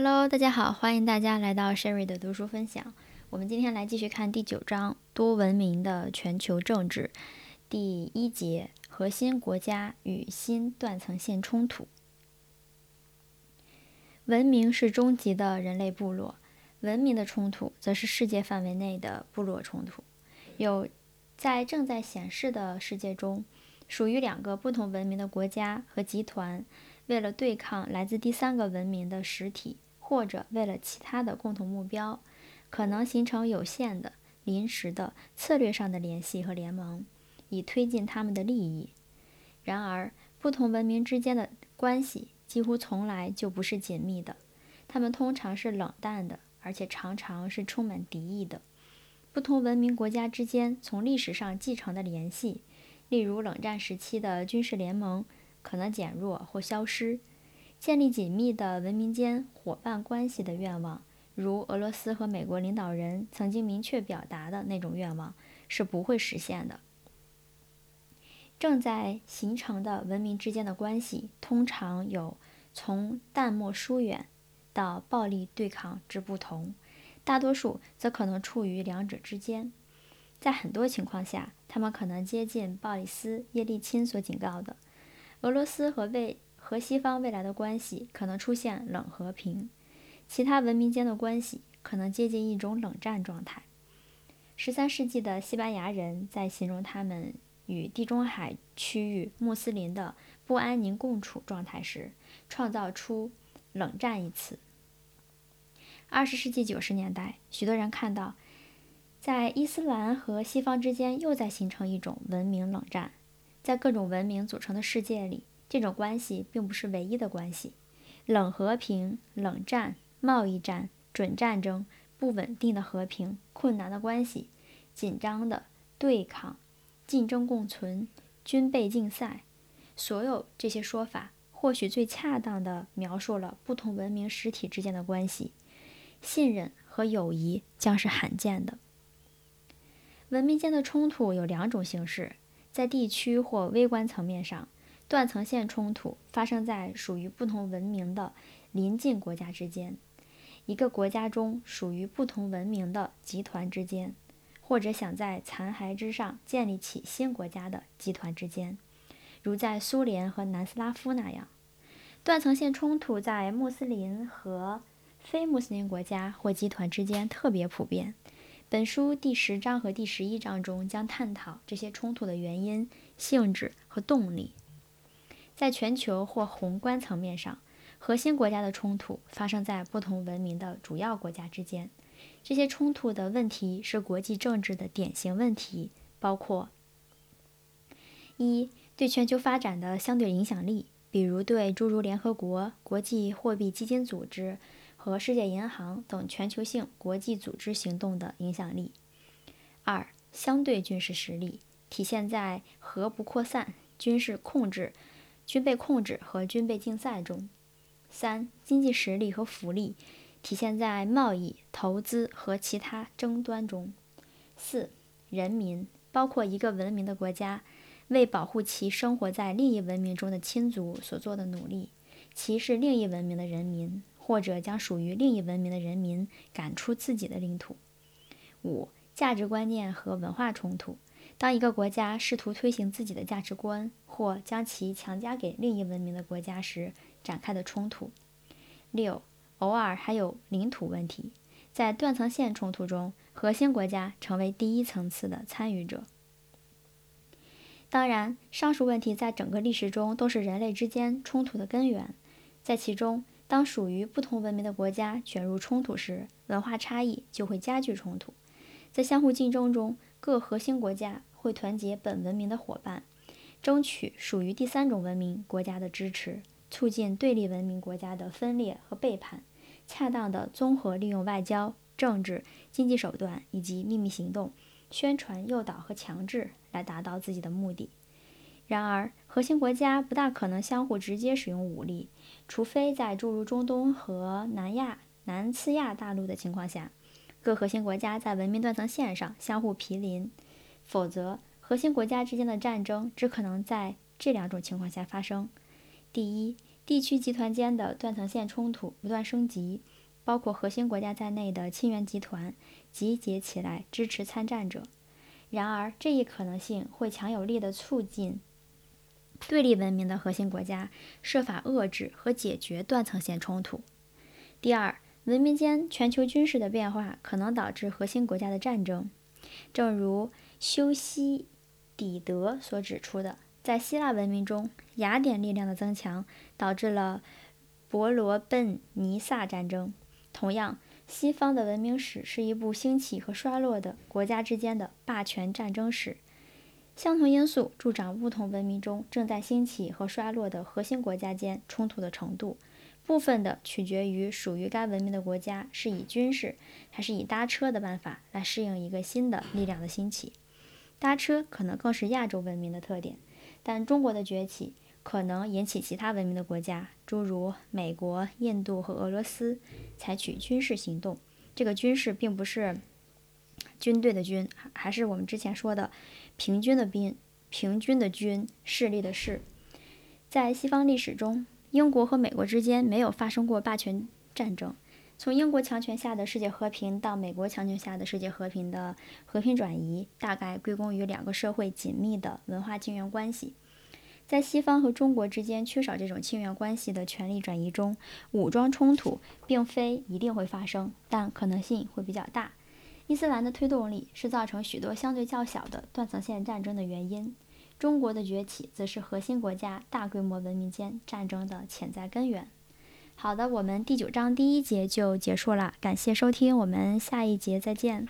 Hello，大家好，欢迎大家来到 Sherry 的读书分享。我们今天来继续看第九章多文明的全球政治，第一节核心国家与新断层线冲突。文明是终极的人类部落，文明的冲突则是世界范围内的部落冲突。有在正在显示的世界中，属于两个不同文明的国家和集团。为了对抗来自第三个文明的实体，或者为了其他的共同目标，可能形成有限的、临时的、策略上的联系和联盟，以推进他们的利益。然而，不同文明之间的关系几乎从来就不是紧密的，他们通常是冷淡的，而且常常是充满敌意的。不同文明国家之间从历史上继承的联系，例如冷战时期的军事联盟。可能减弱或消失，建立紧密的文明间伙伴关系的愿望，如俄罗斯和美国领导人曾经明确表达的那种愿望，是不会实现的。正在形成的文明之间的关系，通常有从淡漠疏远到暴力对抗之不同，大多数则可能处于两者之间。在很多情况下，他们可能接近鲍里斯·叶利钦所警告的。俄罗斯和未和西方未来的关系可能出现冷和平，其他文明间的关系可能接近一种冷战状态。十三世纪的西班牙人在形容他们与地中海区域穆斯林的不安宁共处状态时，创造出“冷战”一词。二十世纪九十年代，许多人看到，在伊斯兰和西方之间又在形成一种文明冷战。在各种文明组成的世界里，这种关系并不是唯一的关系。冷和平、冷战、贸易战、准战争、不稳定的和平、困难的关系、紧张的对抗、竞争共存、军备竞赛，所有这些说法或许最恰当地描述了不同文明实体之间的关系。信任和友谊将是罕见的。文明间的冲突有两种形式。在地区或微观层面上，断层线冲突发生在属于不同文明的邻近国家之间，一个国家中属于不同文明的集团之间，或者想在残骸之上建立起新国家的集团之间，如在苏联和南斯拉夫那样。断层线冲突在穆斯林和非穆斯林国家或集团之间特别普遍。本书第十章和第十一章中将探讨这些冲突的原因、性质和动力。在全球或宏观层面上，核心国家的冲突发生在不同文明的主要国家之间。这些冲突的问题是国际政治的典型问题，包括：一、对全球发展的相对影响力，比如对诸如联合国、国际货币基金组织。和世界银行等全球性国际组织行动的影响力。二、相对军事实力体现在核不扩散、军事控制、军备控制和军备竞赛中。三、经济实力和福利体现在贸易、投资和其他争端中。四、人民包括一个文明的国家为保护其生活在另一文明中的亲族所做的努力，歧视另一文明的人民。或者将属于另一文明的人民赶出自己的领土。五、价值观念和文化冲突。当一个国家试图推行自己的价值观，或将其强加给另一文明的国家时展开的冲突。六、偶尔还有领土问题。在断层线冲突中，核心国家成为第一层次的参与者。当然，上述问题在整个历史中都是人类之间冲突的根源，在其中。当属于不同文明的国家卷入冲突时，文化差异就会加剧冲突。在相互竞争中，各核心国家会团结本文明的伙伴，争取属于第三种文明国家的支持，促进对立文明国家的分裂和背叛，恰当的综合利用外交、政治、经济手段以及秘密行动、宣传、诱导和强制来达到自己的目的。然而，核心国家不大可能相互直接使用武力，除非在诸如中东和南亚、南次亚大陆的情况下，各核心国家在文明断层线上相互毗邻。否则，核心国家之间的战争只可能在这两种情况下发生：第一，地区集团间的断层线冲突不断升级，包括核心国家在内的亲缘集团集结起来支持参战者。然而，这一可能性会强有力地促进对立文明的核心国家设法遏制和解决断层线冲突。第二，文明间全球军事的变化可能导致核心国家的战争，正如修昔底德所指出的。在希腊文明中，雅典力量的增强导致了伯罗奔尼撒战争。同样，西方的文明史是一部兴起和衰落的国家之间的霸权战争史。相同因素助长不同文明中正在兴起和衰落的核心国家间冲突的程度，部分的取决于属于该文明的国家是以军事还是以搭车的办法来适应一个新的力量的兴起。搭车可能更是亚洲文明的特点。但中国的崛起可能引起其他文明的国家，诸如美国、印度和俄罗斯，采取军事行动。这个军事并不是军队的军，还是我们之前说的平均的兵、平均的军、势力的势。在西方历史中，英国和美国之间没有发生过霸权战争。从英国强权下的世界和平到美国强权下的世界和平的和平转移，大概归功于两个社会紧密的文化亲缘关系。在西方和中国之间缺少这种亲缘关系的权力转移中，武装冲突并非一定会发生，但可能性会比较大。伊斯兰的推动力是造成许多相对较小的断层线战争的原因。中国的崛起则是核心国家大规模文明间战争的潜在根源。好的，我们第九章第一节就结束了，感谢收听，我们下一节再见。